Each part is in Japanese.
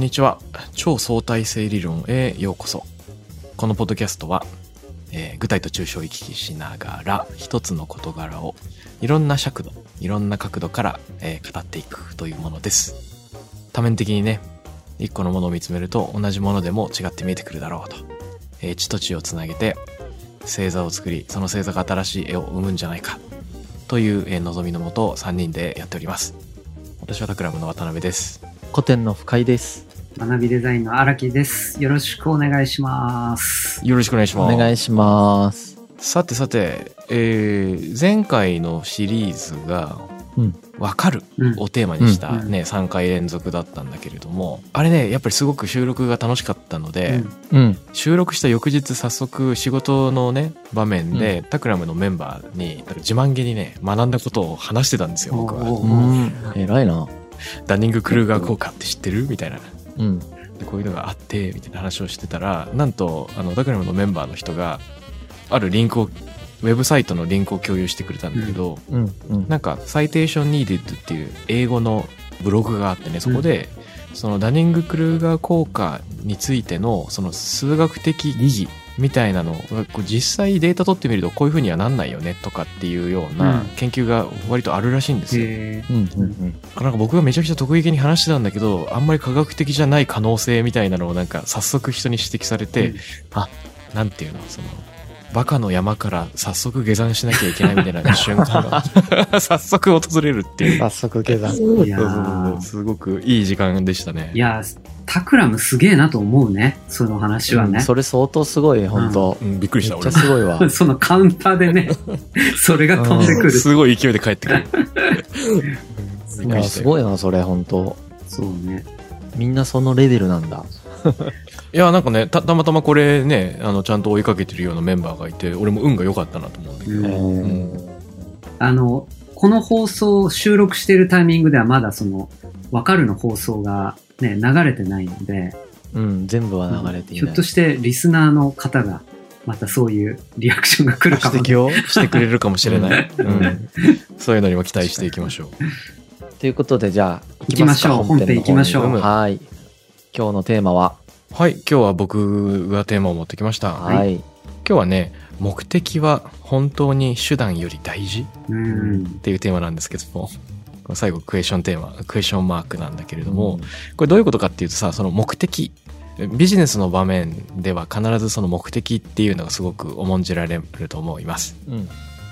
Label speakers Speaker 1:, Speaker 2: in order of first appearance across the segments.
Speaker 1: んにちは。超相対性理論へようこそ。このポッドキャストは、えー具体と抽象を行き来しながら一つの事柄をいろんな尺度いろんな角度から、えー語っていくというものです。多面的にね一個のものを見つめると同じものでも違って見えてくるだろうと、えー地と地をつなげて星座を作りその星座が新しい絵を生むんじゃないか。という、えー望みのもと3人でやっております。私はタクラムの渡辺です。
Speaker 2: 古典の深井です。
Speaker 3: 学びデザインの荒木です。よろしくお願いします。
Speaker 1: よろしくお願いし
Speaker 2: お
Speaker 1: ます
Speaker 2: 願いします。
Speaker 1: さてさて、えー前回のシリーズが
Speaker 2: うん「
Speaker 1: わかる
Speaker 3: うん」
Speaker 1: をテーマにした、
Speaker 3: うん
Speaker 1: ね3回連続だったんだけれどもあれねやっぱりすごく収録が楽しかったので、
Speaker 2: うん。
Speaker 1: 収録した翌日早速仕事のね場面で、タクラムのメンバーに自慢げにね学んだことを話してたんですよ僕は。
Speaker 2: 偉いな。
Speaker 1: ダンニング・クルーガー効果って知ってる？みたいな。
Speaker 2: うん。
Speaker 1: でこういうのがあってみたいな話をしてたらなんとあのタクラムのメンバーの人があるリンクをウェブサイトのリンクを共有してくれたんだけど、
Speaker 2: うん。うん。
Speaker 1: なんか「サイテーション・ニーデッド」っていう英語のブログがあってねそこで、そのダニング・クルーガー効果についてのその数学的意義みたいなのがこう実際データ取ってみるとこういうふうにはなんないよねとかっていうような
Speaker 3: うん
Speaker 1: 研究が割とあるらしいんですよ。
Speaker 3: へ
Speaker 2: うん。うん。
Speaker 1: なんか僕がめちゃくちゃ得意げに話してたんだけどあんまり科学的じゃない可能性みたいなのをなんか早速人に指摘されて、
Speaker 3: うん
Speaker 1: あなんていうのそのバカの山から早速下山しなきゃいけないみたいな瞬間が 早速訪れるっていう
Speaker 2: 早速下山。
Speaker 3: ーいや
Speaker 1: そうそうそう
Speaker 3: ー
Speaker 1: すごくいい時間でしたね
Speaker 3: いやー、タクラムすげえなと思うね。その話はね。
Speaker 2: うんそれ相当すごい、本当
Speaker 1: うん、びっくりした俺
Speaker 2: めっちゃすごいわ。
Speaker 3: そのカウンターでね、それが飛んでくる。
Speaker 1: すごい勢いで帰ってくる
Speaker 2: すごいな、それ、本当
Speaker 3: そうね。
Speaker 2: みんなそのレベルなんだ。
Speaker 1: いやなんかねたたまたまこれねあのちゃんと追いかけてるようなメンバーがいて俺も運が良かったなと思うんだけど、
Speaker 3: うん。
Speaker 2: うん。
Speaker 3: あの、この放送を収録しているタイミングではまだその、わかるの放送がね、流れてないので、
Speaker 2: うん、全部は流れていない。
Speaker 3: ひょっと。してリスナーの方が、またそういうリアクションが来るかも。
Speaker 1: 指摘を してくれるかもしれない、
Speaker 2: うん。
Speaker 1: うん。そういうのにも期待していきましょう。
Speaker 2: ということで、じゃあ、
Speaker 3: 行きましょう。
Speaker 2: か。
Speaker 3: 本編行きましょう。
Speaker 2: はい。今日のテーマは、
Speaker 1: はい今日は僕がテーマを持ってきました、
Speaker 3: はい。
Speaker 2: はい。
Speaker 1: 今日はね目的は本当に手段より大事？
Speaker 3: うん。
Speaker 1: っ。ていうテーマなんですけども。最後クエスチョンテーマクエスチョンマークなんだけれども、これどういうことかっていうとさその目的。ビジネスの場面では必ずその目的っていうのがすごく重んじられると思います。
Speaker 2: うん。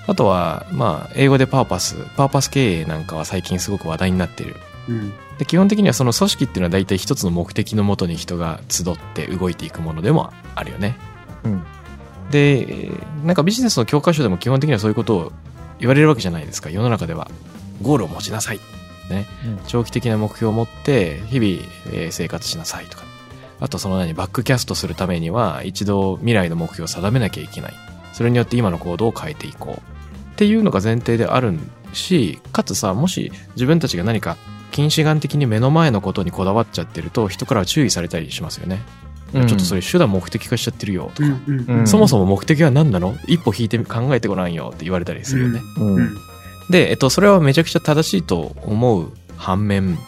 Speaker 1: あとはまあ英語でパーパス。パーパス経営なんかは最近すごく話題になってる
Speaker 3: うん。
Speaker 1: で基本的にはその組織っていうのは大体一つの目的のもとに人が集って動いていくものでもあるよね。
Speaker 2: うん。
Speaker 1: でえーなんかビジネスの教科書でも基本的にはそういうことを言われるわけじゃないですか。世の中ではゴールを持ちなさい。ね。長期的な目標を持って日々、えー生活しなさいとか。あとその何バックキャストするためには一度未来の目標を定めなきゃいけない。それによって今の行動を変えていこう。っていうのが前提であるしかつさもし自分たちが何か近視眼的に目の前のことにこだわっちゃってると人からは注意されたりしますよね、
Speaker 2: うん
Speaker 1: ちょっとそれ手段目的化しちゃってるよとか、
Speaker 3: うん。うん。
Speaker 2: うん
Speaker 1: そもそも目的は何なの一歩引いて考えてごらんよって言われたりするよね。で、えっと、それはめちゃくちゃ正しいと思う反面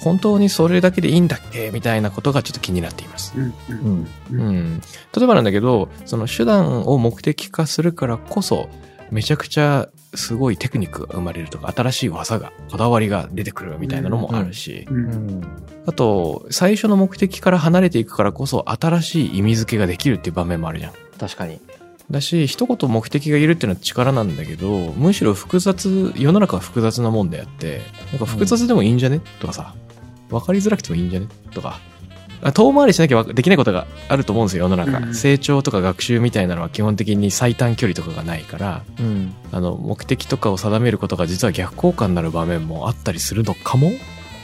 Speaker 1: 本当にそれだけでいいんだっけみたいなことがちょっと気になっています。
Speaker 3: うん。う。
Speaker 2: うんん。
Speaker 1: うん。例えばなんだけど、その手段を目的化するからこそ、めちゃくちゃすごいテクニックが生まれるとか、新しい技が、こだわりが出てくるみたいなのもあるし、
Speaker 3: う。
Speaker 2: うんん。
Speaker 1: あと、最初の目的から離れていくからこそ、新しい意味付けができるっていう場面もあるじゃん。
Speaker 2: 確かに。
Speaker 1: だし、一言目的が言えるっていうのは力なんだけど、むしろ複雑、世の中は複雑なもんであって、なんか複雑でもいいんじゃね、とかさ、分かりづらくてもいいんじゃね？とか、あ遠回りしなきゃわできないことがあると思うんですよ、世の中。
Speaker 3: うん
Speaker 1: 成長とか学習みたいなのは基本的に最短距離とかがないから、
Speaker 2: うん。
Speaker 1: あの、目的とかを定めることが実は逆効果になる場面もあったりするのかも？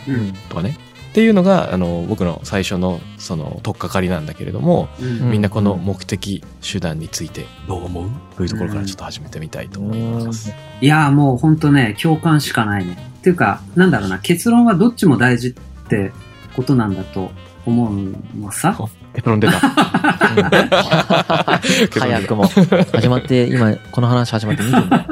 Speaker 3: うん。
Speaker 1: とかね。っていうのが、あの、僕の最初の、その、取っかかりなんだけれども、
Speaker 3: うん。
Speaker 1: みんなこの目的、手段についてどう思う？というところからちょっと始めてみたいと思います。
Speaker 3: いやーもうほんとね、共感しかないね。っていうか、なんだろうな、結論はどっちも大事ってことなんだと思うのさ。
Speaker 1: 結論出た。
Speaker 2: 早くも。始まって、今、この話始まって2分だよ。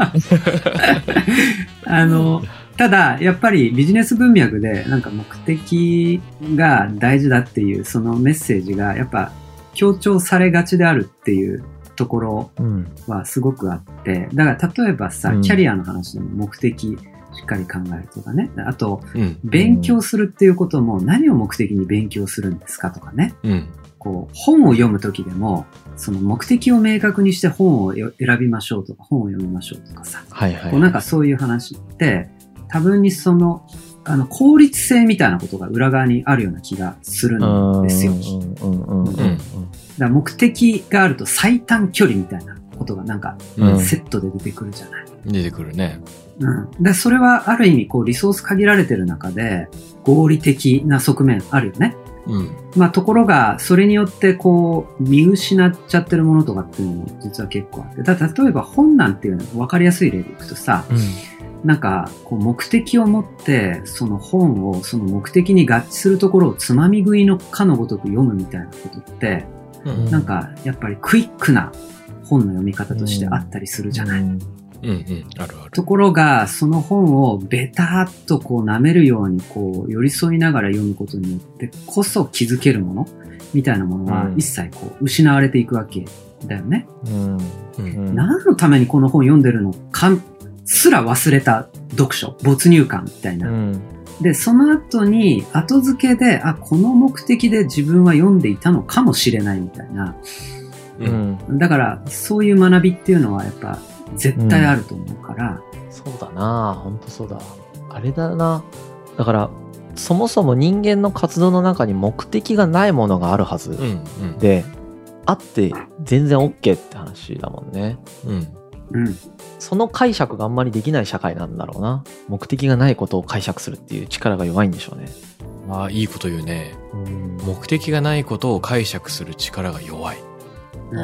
Speaker 3: あの、ただ、やっぱりビジネス文脈でなんか目的が大事だっていうそのメッセージがやっぱ強調されがちであるっていうところ
Speaker 2: うん。
Speaker 3: はすごくあって、だから例えばさ、
Speaker 2: うん
Speaker 3: キャリアの話でも目的しっかり考えるとかね。あと、
Speaker 1: うん。
Speaker 3: 勉強するっていうことも何を目的に勉強するんですかとかね。
Speaker 1: うん。
Speaker 3: こう、本を読むときでも、その目的を明確にして本をよ選びましょうとか、本を読みましょうとかさ。
Speaker 2: はいはい。
Speaker 3: こうなんかそういう話って、多分にその、あの、効率性みたいなことが裏側にあるような気がするんですよ。だ目的があると最短距離みたいなことがなんか
Speaker 1: うん。
Speaker 3: セットで出てくるじゃない。
Speaker 1: 出てくるね。
Speaker 3: うん。で、それはある意味こうリソース限られてる中で合理的な側面あるよね。
Speaker 1: うん。
Speaker 3: まあところが、それによってこう見失っちゃってるものとかっていうのも実は結構あって。だ例えば本なんていうの分かりやすい例でいくとさ、
Speaker 2: うん
Speaker 3: なんか、こう目的を持って、その本を、その目的に合致するところをつまみ食いのかのごとく読むみたいなことって、
Speaker 1: うん。
Speaker 3: なんか、やっぱりクイックな本の読み方としてあったりするじゃない。
Speaker 2: うん
Speaker 1: うん。うん。あるある。
Speaker 3: ところが、その本をベターっとこう舐めるようにこう寄り添いながら読むことによってこそ気づけるものみたいなものは
Speaker 2: うん
Speaker 3: 一切こう失われていくわけだよね。
Speaker 2: うん
Speaker 1: う。
Speaker 2: うんん
Speaker 3: 何のためにこの本読んでるのかすら忘れた読書、没入感みたいな。
Speaker 2: うん
Speaker 3: で、その後に後付けで、あ、この目的で自分は読んでいたのかもしれないみたいな。
Speaker 1: う。
Speaker 2: うんん
Speaker 3: だから、そういう学びっていうのはやっぱ絶対あると思うから、
Speaker 2: そうだな本当そうだあれだなだからそもそも人間の活動の中に目的がないものがあるはず
Speaker 1: うん。うん。
Speaker 2: で、あって全然 OK って話だもんね
Speaker 1: うん。
Speaker 3: うん。
Speaker 2: その解釈があんまりできない社会なんだろうな目的がないことを解釈するっていう力が弱いんでしょうね
Speaker 1: ああ、いいこと言うね。
Speaker 2: うん
Speaker 1: 目的がないことを解釈する力が弱い。
Speaker 3: う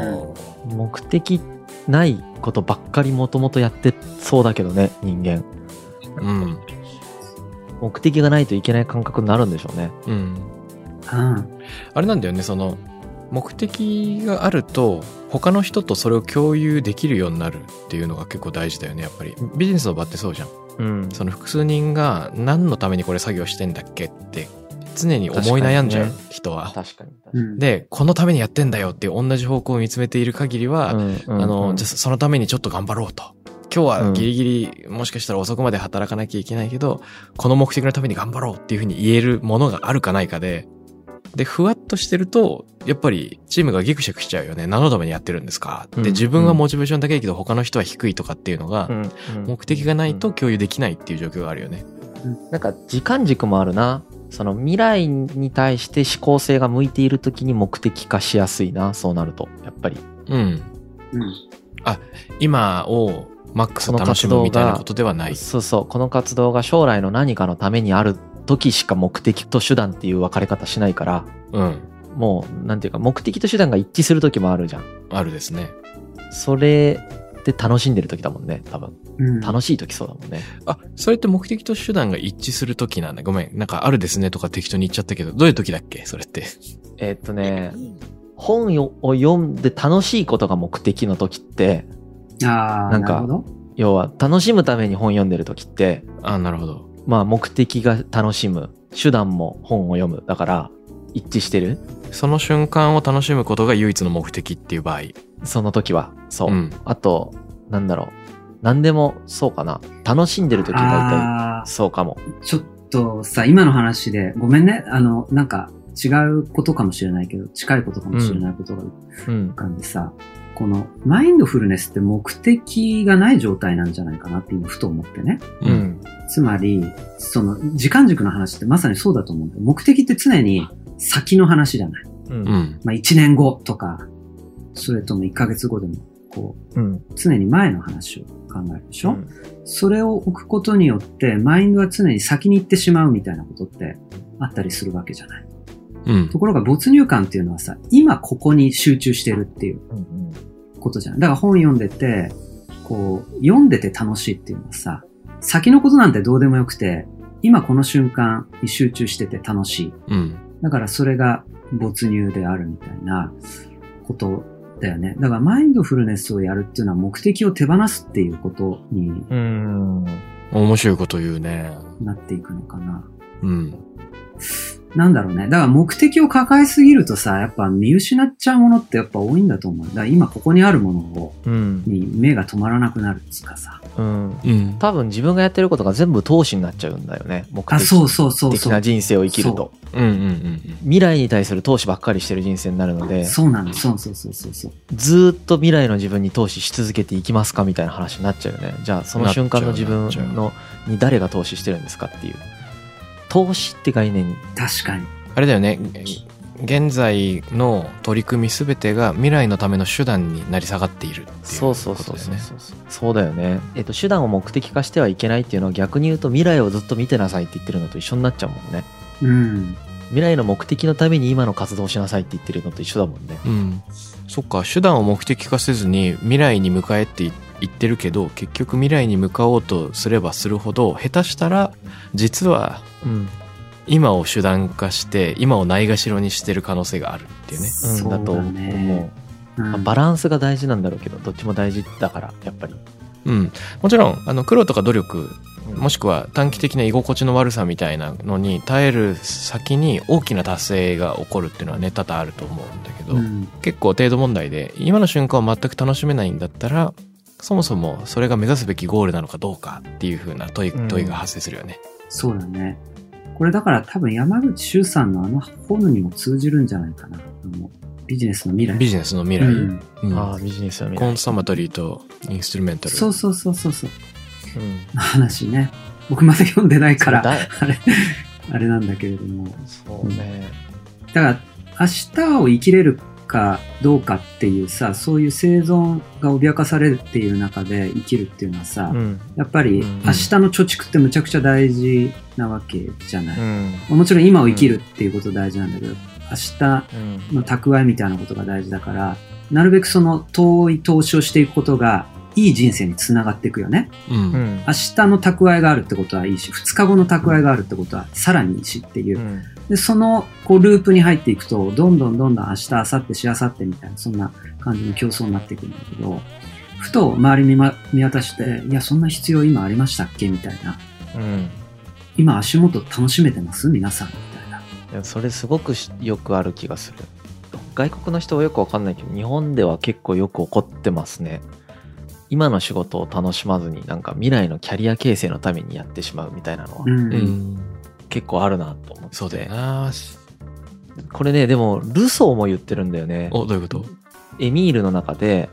Speaker 3: ん
Speaker 2: 目的ないことばっかりもともとやってそうだけどね人間
Speaker 1: うん。
Speaker 2: 目的がないといけない感覚になるんでしょうね
Speaker 1: うん。
Speaker 3: うん。
Speaker 1: あれなんだよね、その、目的があると、他の人とそれを共有できるようになるっていうのが結構大事だよね、やっぱり。ビジネスの場ってそうじゃん。
Speaker 2: うん
Speaker 1: その複数人が何のためにこれ作業してんだっけって、常に思い悩んじゃう
Speaker 2: 確か
Speaker 1: 人は。
Speaker 2: 確かに確かに。
Speaker 3: うん、
Speaker 1: で、このためにやってんだよっていう同じ方向を見つめている限りは、
Speaker 2: うんうん
Speaker 1: あの、
Speaker 2: うん
Speaker 1: じゃあそのためにちょっと頑張ろうと。今日はギリギリ、もしかしたら遅くまで働かなきゃいけないけど、この目的のために頑張ろうっていうふうに言えるものがあるかないかで、で、ふわっとしてると、やっぱりチームがギクシャクしちゃうよね。何のためにやってるんですか？
Speaker 2: うん
Speaker 1: で、自分はモチベーション高いけど他の人は低いとかっていうのが目的がないと共有できないっていう状況があるよね。
Speaker 2: なんか時間軸もあるなその未来に対して思考性が向いている時に目的化しやすいなそうなるとやっぱり
Speaker 1: うん。
Speaker 3: うん。
Speaker 1: 今をマックス楽しむみたいなことではない。
Speaker 2: そうそうこの活動が将来の何かのためにある時しか目的と手段っていう分かれ方しないから
Speaker 1: うん。
Speaker 2: もうなんていうか目的と手段が一致する時もあるじゃん
Speaker 1: あるですね。
Speaker 2: それで楽しんでる時だもんね多分
Speaker 3: うん。
Speaker 2: 楽しい時そうだもんね
Speaker 1: あ、それって目的と手段が一致するときなんだ。ごめん。なんかあるですねとか適当に言っちゃったけど、どういう時だっけ？それって。
Speaker 2: えーっとね本を読んで楽しいことが目的の時って
Speaker 3: ああ、
Speaker 2: なんか。要は楽しむために本読んでる時って
Speaker 1: あ、なるほど。
Speaker 2: まあ目的が楽しむ手段も本を読むだから一致してる
Speaker 1: その瞬間を楽しむことが唯一の目的っていう場合。
Speaker 2: その時はそう、
Speaker 1: うん。
Speaker 2: あとなんだろう何でもそうかな楽しんでる時大体そうかも
Speaker 3: ちょっとさ、今の話で、ごめんね。あの、なんか違うことかもしれないけど、近いことかもしれないことが
Speaker 2: うん
Speaker 3: 浮かんでさ、このマインドフルネスって目的がない状態なんじゃないかなって今ふと思ってね。
Speaker 2: う。ん
Speaker 3: つまり、その時間軸の話ってまさにそうだと思うんだよ。目的って常に先の話じゃない。
Speaker 2: う
Speaker 1: うんん。
Speaker 3: まあ1年後とか、それとも1ヶ月後でも、こ
Speaker 2: うん
Speaker 3: う、常に前の話を考えるでしょ、
Speaker 2: うん
Speaker 3: それを置くことによって、マインドは常に先に行ってしまうみたいなことってあったりするわけじゃない。
Speaker 1: うん
Speaker 3: と。ころが没入感っていうのはさ、今ここに集中してるっていう
Speaker 2: うん
Speaker 3: ことじゃない。だから本読んでて、こう、読んでて楽しいっていうのはさ、先のことなんてどうでもよくて、今この瞬間に集中してて楽しい。
Speaker 1: うん。
Speaker 3: だからそれが没入であるみたいなことだよね。だからマインドフルネスをやるっていうのは目的を手放すっていうことに
Speaker 2: うん
Speaker 1: 面白いこと言うね。
Speaker 3: なっていくのかな。
Speaker 1: うん。
Speaker 3: なんだろうね。だから目的を抱えすぎるとさ、やっぱ見失っちゃうものってやっぱ多いんだと思う。だから今ここにあるものを
Speaker 2: うん。
Speaker 3: に目が止まらなくなるっつうかさ。
Speaker 2: うん。
Speaker 1: うん。
Speaker 2: 多分自分がやってることが全部投資になっちゃうんだよね。目
Speaker 3: あ、そう
Speaker 2: 的
Speaker 3: そうそう
Speaker 2: 的
Speaker 3: そう。
Speaker 2: な人生を生きると。
Speaker 1: うんうんうん
Speaker 2: 未来に対する投資ばっかりしてる人生になるので、
Speaker 3: そうなの。そうそうそうそうそう。
Speaker 2: ずーっと未来の自分に投資し続けていきますかみたいな話になっちゃうよね。じゃあその瞬間の自分のに誰が投資してるんですかっていう。投資って概念
Speaker 3: 確かに。
Speaker 1: あれだよね。現在の取り組みすべてが未来のための手段になり下がっているっていうことだよね。
Speaker 2: そうそうそうそうそうそうだよね。えっと手段を目的化してはいけないっていうのは逆に言うと未来をずっと見てなさいって言ってるのと一緒になっちゃうもんね。
Speaker 3: うん。
Speaker 2: 未来の目的のために今の活動をしなさいって言ってるのと一緒だもんね。
Speaker 1: うん。そっか、手段を目的化せずに未来に向かえって言ってるけど、結局未来に向かおうとすればするほど、下手したら、実は
Speaker 2: うん。
Speaker 1: 今を手段化して、今をないがしろにしてる可能性があるっていうね。
Speaker 3: そう
Speaker 2: だと思
Speaker 3: ね
Speaker 2: う。
Speaker 3: うん
Speaker 2: バランスが大事なんだろうけど、どっちも大事だから、やっぱり。
Speaker 1: うん。もちろん、あの、苦労とか努力、もしくは短期的な居心地の悪さみたいなのに耐える先に大きな達成が起こるっていうのはね、多々あると思うんだけど、
Speaker 3: うん
Speaker 1: 結構程度問題で、今の瞬間を全く楽しめないんだったら、そもそもそれが目指すべきゴールなのかどうかっていう風な問い,、
Speaker 2: うん
Speaker 1: 問いが発生するよね。
Speaker 3: そうだね。これだから多分山口周さんのあの本にも通じるんじゃないかな。あのビジネスの未来。
Speaker 1: ビジネスの未来。
Speaker 3: うん
Speaker 1: うん
Speaker 2: ああ、ビジネスの未来
Speaker 1: コン。サマトリーとインストゥルメンタル。
Speaker 3: そうそうそうそうそう。
Speaker 2: うん。
Speaker 3: 話ね。僕まだ読んでないから、あれ、あれなんだけれども。
Speaker 2: そうね。
Speaker 3: だから、明日を生きれるかどうかっていうさ、そういう生存が脅かされるっていう中で生きるっていうのはさ、
Speaker 2: うん。
Speaker 3: やっぱり
Speaker 2: うん
Speaker 3: 明日の貯蓄ってむちゃくちゃ大事なわけじゃない。
Speaker 2: うん。
Speaker 3: もちろん今を生きるっていうこと大事なんだけど、明日
Speaker 2: うん。
Speaker 3: の蓄えみたいなことが大事だから、なるべくその遠い投資をしていくことが、いい人生につながっていくよね。
Speaker 1: うん。
Speaker 2: うん。
Speaker 3: 明日の蓄えがあるってことはいいし、2日後の蓄えがあるってことはさらにいいしっていうう。
Speaker 2: ん。
Speaker 3: で、そのこうループに入っていくと、どんどんどんどん明日、明後日、しあさってみたいな、そんな感じの競争になっていくんだけど、ふと周り見,、ま、見渡して、いや、そんな必要今ありましたっけ？みたいな。
Speaker 2: うん。
Speaker 3: 今足元楽しめてます？皆さんみたいな。
Speaker 2: いやそれすごくしよくある気がする外国の人はよくわかんないけど日本では結構よく起こってますね今の仕事を楽しまずになんか未来のキャリア形成のためにやってしまうみたいなのは
Speaker 3: うん。
Speaker 1: うん。
Speaker 2: 結構あるなと思って、
Speaker 1: そうだよな。
Speaker 2: これねでもルソーも言ってるんだよね
Speaker 1: お、どういうこと？
Speaker 2: エミールの中で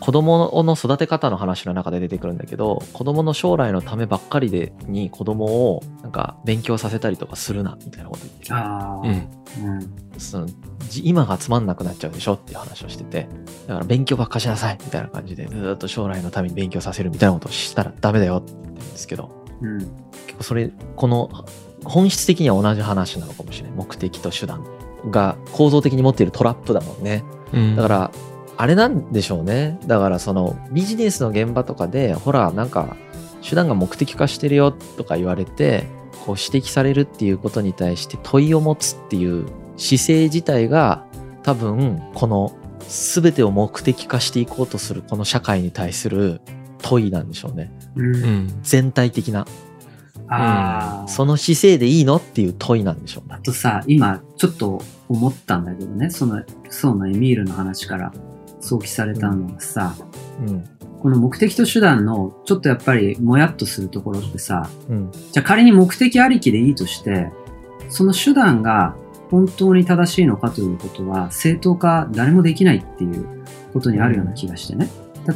Speaker 2: 子供の育て方の話の中で出てくるんだけど子供の将来のためばっかりでに子供をなんか勉強させたりとかするなみたいなこと言ってる
Speaker 3: ああ。
Speaker 1: うん。
Speaker 3: うん。
Speaker 2: そのじ今がつまんなくなっちゃうでしょっていう話をしててだから勉強ばっかしなさいみたいな感じでずーっと将来のために勉強させるみたいなことをしたらダメだよって言うんですけど
Speaker 3: うん。
Speaker 2: 結構それこの本質的には同じ話なのかもしれない目的と手段が構造的に持っているトラップだもんね
Speaker 1: うん。
Speaker 2: だからあれなんでしょうねだからそのビジネスの現場とかでほらなんか手段が目的化してるよとか言われてこう指摘されるっていうことに対して問いを持つっていう姿勢自体が多分この全てを目的化していこうとするこの社会に対する問いなんでしょうね
Speaker 3: うん。
Speaker 1: うん。
Speaker 2: 全体的な。
Speaker 3: ああ。
Speaker 2: その姿勢でいいのっていう問いなんでしょうね。
Speaker 3: あとさ、今、ちょっと思ったんだけどね、その、そうのエミールの話から。想起されたのがさ、
Speaker 2: うん。
Speaker 3: この目的と手段の、ちょっとやっぱりもやっとするところってさ、
Speaker 2: うん。
Speaker 3: じゃあ仮に目的ありきでいいとして、その手段が本当に正しいのかということは、正当化誰もできないっていうことにあるような気がしてね。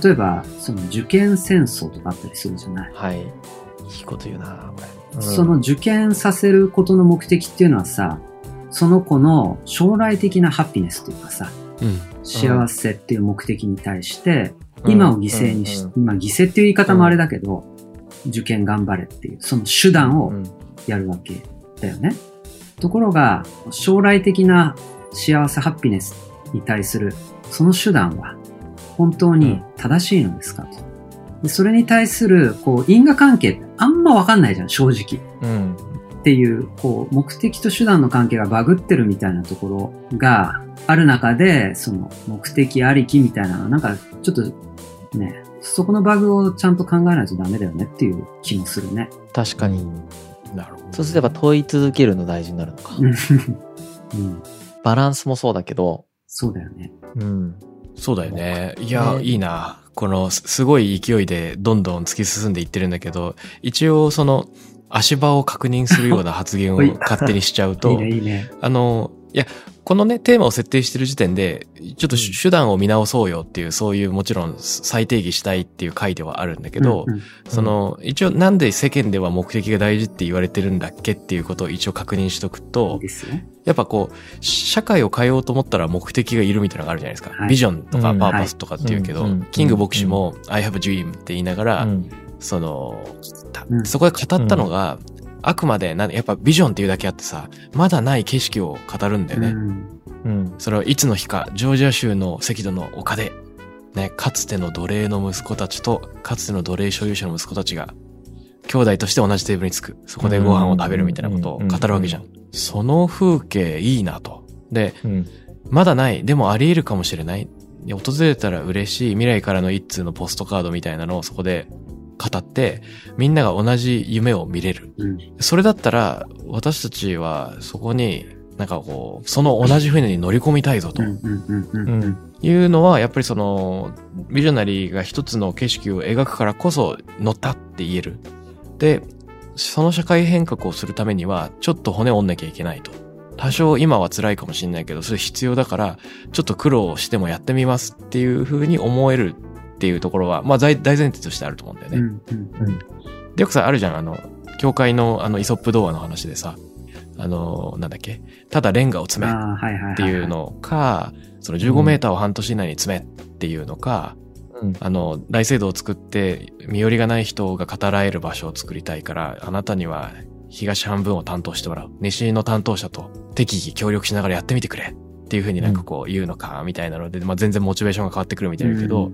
Speaker 3: 例えば、その受験戦争とかあったりするじゃない？
Speaker 2: はいいいこと言うなこれ、うん
Speaker 3: その受験させることの目的っていうのはさ、その子の将来的なハピネスというかさ、
Speaker 1: うん。
Speaker 3: 幸せっていう目的に対して、今を犠牲にし、
Speaker 2: うん
Speaker 3: 今犠牲っていう言い方もあれだけど、受験頑張れっていう、その手段を
Speaker 2: うん
Speaker 3: やるわけだよね。ところが、将来的な幸せ、ハピネスに対する、その手段は、本当に正しいのですか？と。でそれに対する、こう、因果関係ってあんまわかんないじゃん、正直。
Speaker 2: うん
Speaker 3: っていう、こう、目的と手段の関係がバグってるみたいなところがある中で、その、目的ありきみたいなのは、なんか、ちょっと、ね、そこのバグをちゃんと考えないとダメだよねっていう気もするね。
Speaker 2: 確かに。
Speaker 1: なるほど。
Speaker 2: そうすれば問い続けるの大事になるのか。
Speaker 3: うんうん。
Speaker 2: バランスもそうだけど、
Speaker 3: そうだよね。
Speaker 2: うん。
Speaker 1: そうだよね。いや、
Speaker 2: ね
Speaker 1: いいな。この、すすごい勢いでどんどん突き進んでいってるんだけど、一応その、足場を確認するような発言を
Speaker 3: はい
Speaker 1: 勝手にしちゃう
Speaker 3: いい
Speaker 1: と、
Speaker 3: ね、いいね。
Speaker 1: あの、いや、このね、テーマを設定してる時点で、ちょっと
Speaker 3: うん。
Speaker 1: 手段を見直そうよっていう、そういうもちろん再定義したいっていう回ではあるんだけど、
Speaker 3: うんうん
Speaker 1: その、一応なんで世間では目的が大事って言われてるんだっけっていうことを一応確認しとく
Speaker 3: い
Speaker 1: と
Speaker 3: い、ですよ。
Speaker 1: やっぱこう、社会を変えようと思ったら目的がいるみたいなのがあるじゃないですか。
Speaker 3: はい。
Speaker 1: ビジョンとか
Speaker 2: うん。
Speaker 1: パーパスとかっていうけど、キング牧師も I have a dream って言いながら、
Speaker 2: うん。
Speaker 1: その、そこで語ったのが、あくまでな、やっぱビジョンっていうだけあってさ、まだない景色を語るんだよね。
Speaker 3: うん
Speaker 2: うん。
Speaker 1: それはいつの日か、ジョージア州の赤土の丘で、ね、かつての奴隷の息子たちと、かつての奴隷所有者の息子たちが、兄弟として同じテーブルにつく。そこでご飯を食べるみたいなことを語るわけじゃん。その風景いいなと。で、
Speaker 2: うん。
Speaker 1: まだない。でもあり得るかもしれない。で訪れたら嬉しい未来からの一通のポストカードみたいなのをそこで語って、みんなが同じ夢を見れる。
Speaker 3: うん
Speaker 1: それだったら、私たちはそこに、なんかこう、その同じ船に乗り込みたいぞというのは、やっぱりその、ビジョナリーが一つの景色を描くからこそ乗ったって言える。で、その社会変革をするためには、ちょっと骨を折んなきゃいけないと。多少今は辛いかもしれないけど、それ必要だから、ちょっと苦労してもやってみますっていう風に思えるっていうところは、まあ大大前提としてあると思うんだよね。
Speaker 3: うんうん
Speaker 1: で、よくさ、あるじゃん、あの、教会のあの、イソップ童話の話でさ、あの、なんだっけ、ただレンガを詰めっ
Speaker 3: ああ、はいはいはいはい。
Speaker 1: ていうのか、その15メーターを半年以内に詰めっていうのか、
Speaker 2: うん。
Speaker 1: あの、大聖堂を作って、身寄りがない人が語らえる場所を作りたいから、あなたには東半分を担当してもらう。西の担当者と適宜協力しながらやってみてくれ。っていう風になんかこう言うのか、みたいなので、まあ全然モチベーションが変わってくるみたいだけど、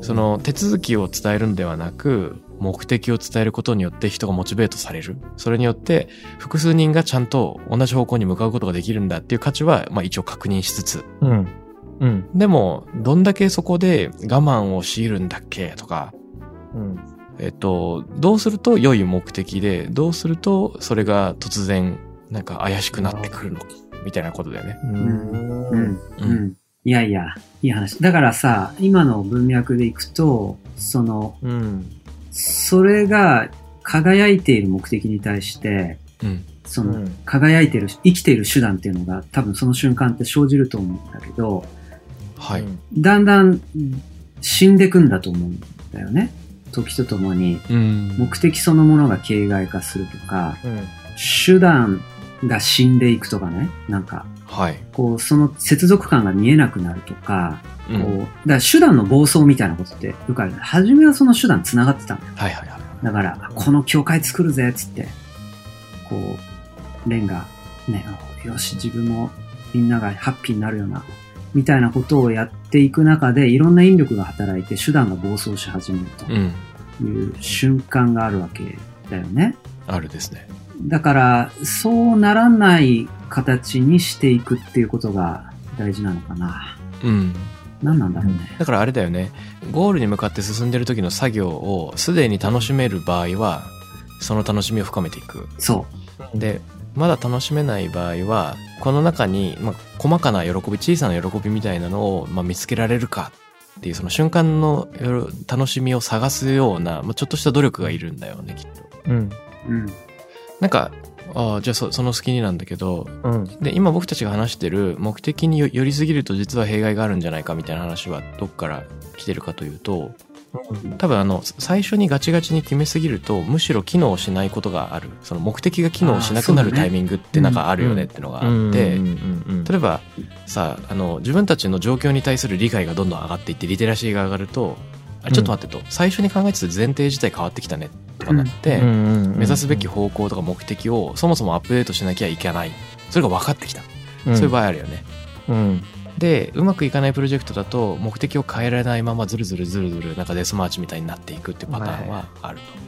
Speaker 1: その手続きを伝えるのではなく、目的を伝えることによって人がモチベートされる。それによって複数人がちゃんと同じ方向に向かうことができるんだっていう価値は、まあ一応確認しつつ。
Speaker 2: うん。うん。
Speaker 1: でも、どんだけそこで我慢を強いるんだっけとか、
Speaker 2: うん。
Speaker 1: えっと、どうすると良い目的で、どうするとそれが突然なんか怪しくなってくるのか、みたいなことだよね。
Speaker 2: う。
Speaker 3: うんん。
Speaker 1: う
Speaker 3: うんん。いやいや、いい話。だからさ、今の文脈でいくと、その、
Speaker 2: うん。
Speaker 3: それが輝いている目的に対して、
Speaker 1: うん。
Speaker 3: その、
Speaker 2: うん
Speaker 3: 輝いている、生きている手段っていうのが多分その瞬間って生じると思うんだけど、
Speaker 1: はい。
Speaker 3: だんだん死んでくんだと思うんだよね。時とともに
Speaker 1: うん。
Speaker 3: 目的そのものが形骸化するとか、
Speaker 2: うん。
Speaker 3: 手段が死んでいくとかね、なんか、
Speaker 1: はい。
Speaker 3: こう、その接続感が見えなくなるとか、
Speaker 1: うん。
Speaker 3: こう、だから手段の暴走みたいなことってよくある。初めはその手段繋がってたんだよ。
Speaker 1: はいはいはい。
Speaker 3: だから、この教会作るぜ、つって、こう、レンが、ね、よし、自分もみんながハッピーになるような、みたいなことをやっていく中で、いろんな引力が働いて手段が暴走し始める
Speaker 1: うん。
Speaker 3: という瞬間があるわけだよね。
Speaker 1: あるですね。
Speaker 3: だから、そうならない形にしていくっていうことが大事なのかな。
Speaker 1: うん。
Speaker 3: 何なんだろうね。
Speaker 1: だからあれだよね。ゴールに向かって進んでる時の作業をすでに楽しめる場合は、その楽しみを深めていく。
Speaker 3: そ
Speaker 1: で、まだ楽しめない場合は、この中に、まあ、細かな喜び、小さな喜びみたいなのを、まあ、見つけられるかっていう、その瞬間のよろ楽しみを探すような、まあ、ちょっとした努力がいるんだよね、きっと。
Speaker 2: うん。
Speaker 3: う。うん。
Speaker 1: なんか、ああ、じゃあそその隙になんだけど、
Speaker 2: うん。
Speaker 1: で、今僕たちが話してる目的によ寄りすぎると実は弊害があるんじゃないかみたいな話はどっから来てるかというと、多分あの、最初にガチガチに決めすぎると、むしろ機能しないことがある。その目的が機能しなくなるタイミングってなんかあるよねってのがあって、例えばさ、あの、自分たちの状況に対する理解がどんどん上がっていって、リテラシーが上がると、あちょっと待ってと、最初に考えてた前提自体変わってきたねとかなって、目指すべき方向とか目的をそもそもアップデートしなきゃいけない。それが分かってきた。そういう場合あるよね。
Speaker 2: うん。
Speaker 1: で、うまくいかないプロジェクトだと、目的を変えられないままずるずるずるずる、なんかデスマーチみたいになっていくっていうパターンはあると。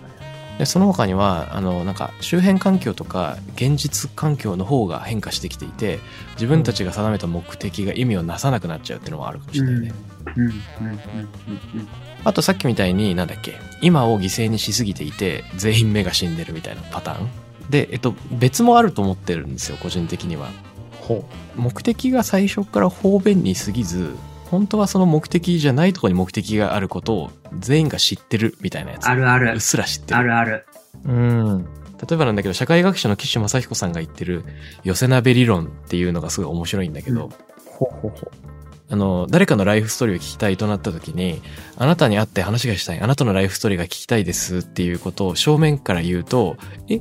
Speaker 1: でその他にはあのなんか周辺環境とか現実環境の方が変化してきていて自分たちが定めた目的が意味をなさなくなっちゃうっていうのもあるかもしれないね、
Speaker 3: うん。うん。うん。
Speaker 1: あとさっきみたいになんだっけ今を犠牲にしすぎていて全員目が死んでるみたいなパターンで、えっと、別もあると思ってるんですよ個人的には
Speaker 2: ほ
Speaker 1: 目的が最初から方便に過ぎず本当はその目的じゃないところに目的があることを全員が知ってるみたいなやつ
Speaker 3: あるある
Speaker 1: うっ。すら知ってる
Speaker 3: あるある。
Speaker 2: う。うん。
Speaker 1: 例えばなんだけど社会学者の岸正彦さんが言ってる寄せ鍋理論っていうのがすごい面白いんだけど、
Speaker 3: うん
Speaker 2: ほうほうほ
Speaker 1: あの誰かのライフストーリーを聞きたいとなった時にあなたに会って話がしたいあなたのライフストーリーが聞きたいですっていうことを正面から言うとえ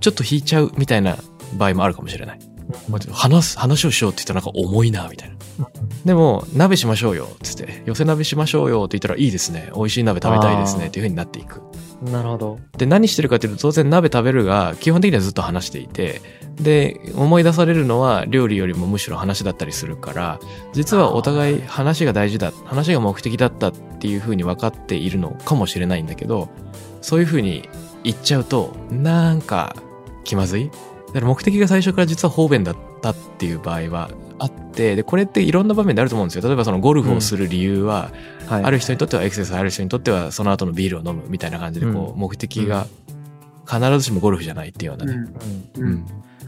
Speaker 1: ちょっと引いちゃうみたいな場合もあるかもしれない。
Speaker 2: う。
Speaker 1: 話す話をしようって言ったらなんか重いなみたいな。でも鍋しましょうよっつって寄せ鍋しましょうよって言ったらいいですね。美味しい鍋食べたいですねっていう風になっていく
Speaker 2: なるほど。
Speaker 1: で何してるかっていうと当然鍋食べるが基本的にはずっと話していてで思い出されるのは料理よりもむしろ話だったりするから実はお互い話が大事だ話が目的だったっていう風に分かっているのかもしれないんだけどそういう風に言っちゃうとなんか気まずい？だから目的が最初から実は方便だったっていう場合はあってでこれっていろんな場面であると思うんですよ例えばそのゴルフをする理由は、
Speaker 2: はい。
Speaker 1: ある人にとってはエクササイズある人にとってはその後のビールを飲むみたいな感じでこう、
Speaker 2: うん
Speaker 1: 目的が必ずしもゴルフじゃないっていうようなね、
Speaker 3: うん。
Speaker 2: うん。
Speaker 3: うん
Speaker 1: うん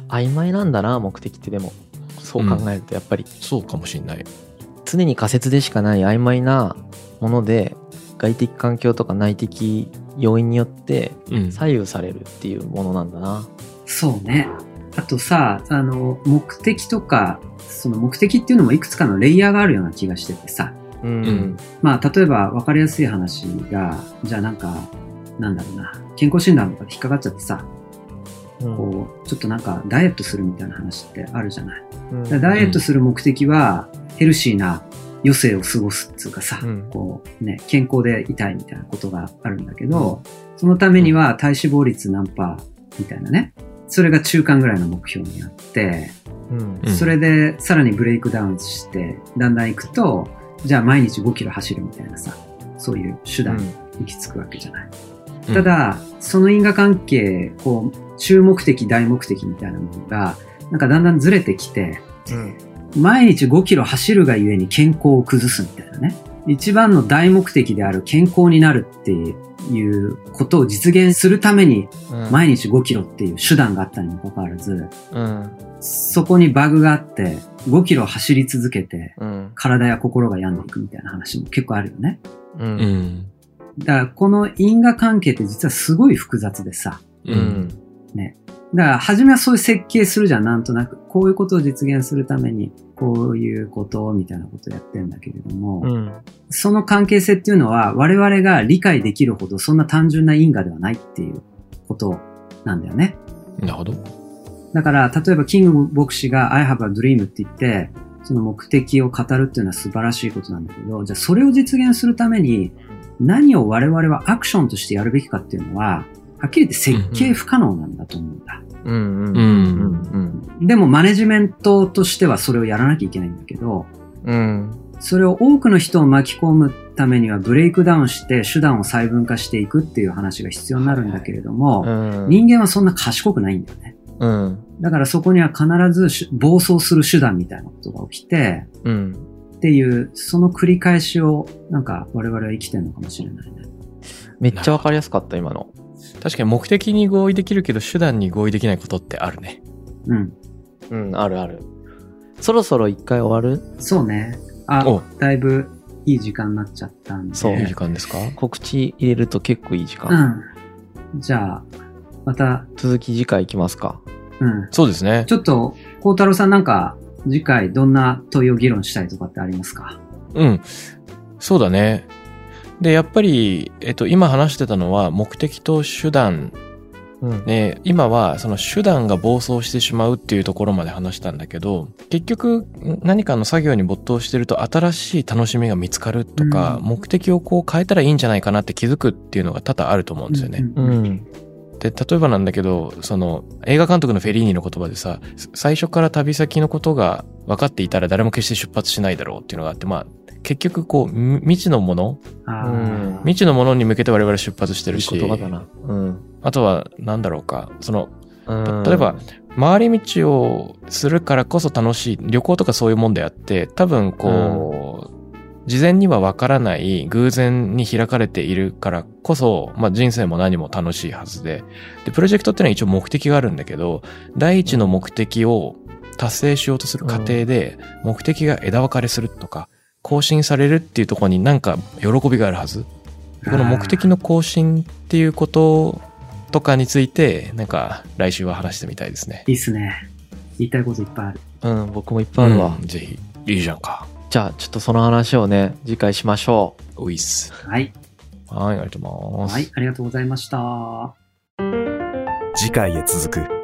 Speaker 2: 曖昧なんだな、目的ってでも。そう考えると、やっぱり、
Speaker 1: そうかもしんない
Speaker 2: 常に仮説でしかない曖昧なもので、外的環境とか内的要因によって
Speaker 1: うん
Speaker 2: 左右されるっていうものなんだな。
Speaker 3: そうね。あとさ、あの、目的とか、その目的っていうのもいくつかのレイヤーがあるような気がしててさ。
Speaker 2: う
Speaker 1: うん。
Speaker 3: まあ、例えば分かりやすい話が、じゃあなんか、なんだろうな、健康診断とかで引っかかっちゃってさ、
Speaker 2: うん。
Speaker 3: こう、ちょっとなんかダイエットするみたいな話ってあるじゃない。
Speaker 2: うん。
Speaker 3: だからダイエットする目的は、ヘルシーな余生を過ごすっていうかさ、
Speaker 2: うん。
Speaker 3: こうね、健康でいたいみたいなことがあるんだけど、そのためには体脂肪率何パーみたいなね、それが中間ぐらいの目標にあって、
Speaker 2: うん
Speaker 1: うん
Speaker 3: それでさらにブレイクダウンして、だんだん行くと、じゃあ毎日5キロ走るみたいなさ、そういう手段に行き着くわけじゃない。
Speaker 1: うん
Speaker 3: ただ、その因果関係、こう、中目的、大目的みたいなものが、なんかだんだんずれてきて、
Speaker 2: うん
Speaker 3: 毎日5キロ走るがゆえに健康を崩すみたいなね。一番の大目的である健康になるっていうことを実現するために、
Speaker 2: うん。
Speaker 3: 毎日5キロっていう手段があったにもかかわらず、
Speaker 2: うん。
Speaker 3: そこにバグがあって、5キロ走り続けて、
Speaker 2: うん。
Speaker 3: 体や心が病んでいくみたいな話も結構あるよね。
Speaker 2: う
Speaker 1: うん。ん
Speaker 3: だからこの因果関係って実はすごい複雑でさ。
Speaker 1: う
Speaker 2: うん。ん
Speaker 3: だから初めはそういう設計するじゃん、なんとなく。こういうことを実現するために、こういうことみたいなことをやってんだけれども、
Speaker 2: うん
Speaker 3: その関係性っていうのは我々が理解できるほどそんな単純な因果ではないっていうことなんだよね。
Speaker 1: なるほど
Speaker 3: だから、例えばキング牧師が I have a dream って言って、その目的を語るっていうのは素晴らしいことなんだけど、じゃあそれを実現するために何を我々はアクションとしてやるべきかっていうのは、はっきり言って設計不可能なんだと思うんだ。
Speaker 2: うんうん
Speaker 1: う
Speaker 2: うんん
Speaker 3: でもマネジメントとしてはそれをやらなきゃいけないんだけど、
Speaker 2: うん
Speaker 3: それを多くの人を巻き込むためにはブレイクダウンして手段を細分化していくっていう話が必要になるんだけれども、
Speaker 2: うん
Speaker 3: 人間はそんな賢くないんだよね。
Speaker 2: うん
Speaker 3: だからそこには必ずし暴走する手段みたいなことが起きて、
Speaker 2: うん
Speaker 3: っていう、その繰り返しをなんか我々は生きてるのかもしれないね。
Speaker 2: めっちゃわかりやすかった今の
Speaker 1: 確かに目的に合意できるけど手段に合意できないことってあるね
Speaker 3: うん。
Speaker 2: うんあるあるそろそろ一回終わる？
Speaker 3: そうね。あ
Speaker 1: お、
Speaker 3: だいぶいい時間になっちゃったんで。
Speaker 2: そう
Speaker 1: いい時間ですか？
Speaker 2: 告知入れると結構いい時間、
Speaker 3: うん。じゃあ、また、
Speaker 2: 続き次回いきますか
Speaker 3: うん。
Speaker 1: そうですね
Speaker 3: ちょっと、孝太郎さんなんか、次回どんな問いを議論したいとかってありますか
Speaker 1: うんそうだねでやっぱり、えっと、今話してたのは目的と手段。
Speaker 2: うん。
Speaker 1: ね、今はその手段が暴走してしまうっていうところまで話したんだけど結局何かの作業に没頭してると新しい楽しみが見つかるとか、
Speaker 3: うん。
Speaker 1: 目的をこう変えたらいいんじゃないかなって気づくっていうのが多々あると思うんですよね。
Speaker 3: うんうん。
Speaker 2: うん。
Speaker 1: で例えばなんだけどその映画監督のフェリーニの言葉でさ最初から旅先のことが分かっていたら誰も決して出発しないだろうっていうのがあってまあ結局こう、み未知のもの？
Speaker 3: あ
Speaker 2: うん。
Speaker 3: ー
Speaker 1: 未知のものに向けて我々出発して
Speaker 2: いい
Speaker 1: るし、
Speaker 2: 言葉だな。うん。
Speaker 1: あとは、なんだろうか、その、
Speaker 2: うん。
Speaker 1: 例えば、回り道をするからこそ楽しい、旅行とかそういうもんであって、多分こう、事前にはわからない偶然に開かれているからこそ、まあ人生も何も楽しいはずで、で、プロジェクトってのは一応目的があるんだけど、第一の目的を達成しようとする過程で、目的が枝分かれするとか、更新されるっていうところになんか喜びがあるはず？この目的の更新っていうこととかについて、なんか来週は話してみたいですね。
Speaker 3: いいっすね。言いたいこといっぱいある。
Speaker 2: うん、僕もいっぱいあるわ。
Speaker 1: うんぜひ。いいじゃんか。
Speaker 2: じゃあ、ちょっとその話をね、次回しましょう。
Speaker 1: おいっす。
Speaker 3: はい。
Speaker 1: はい、ありがとうございます。
Speaker 3: はい、ありがとうございました。
Speaker 4: 次回へ続く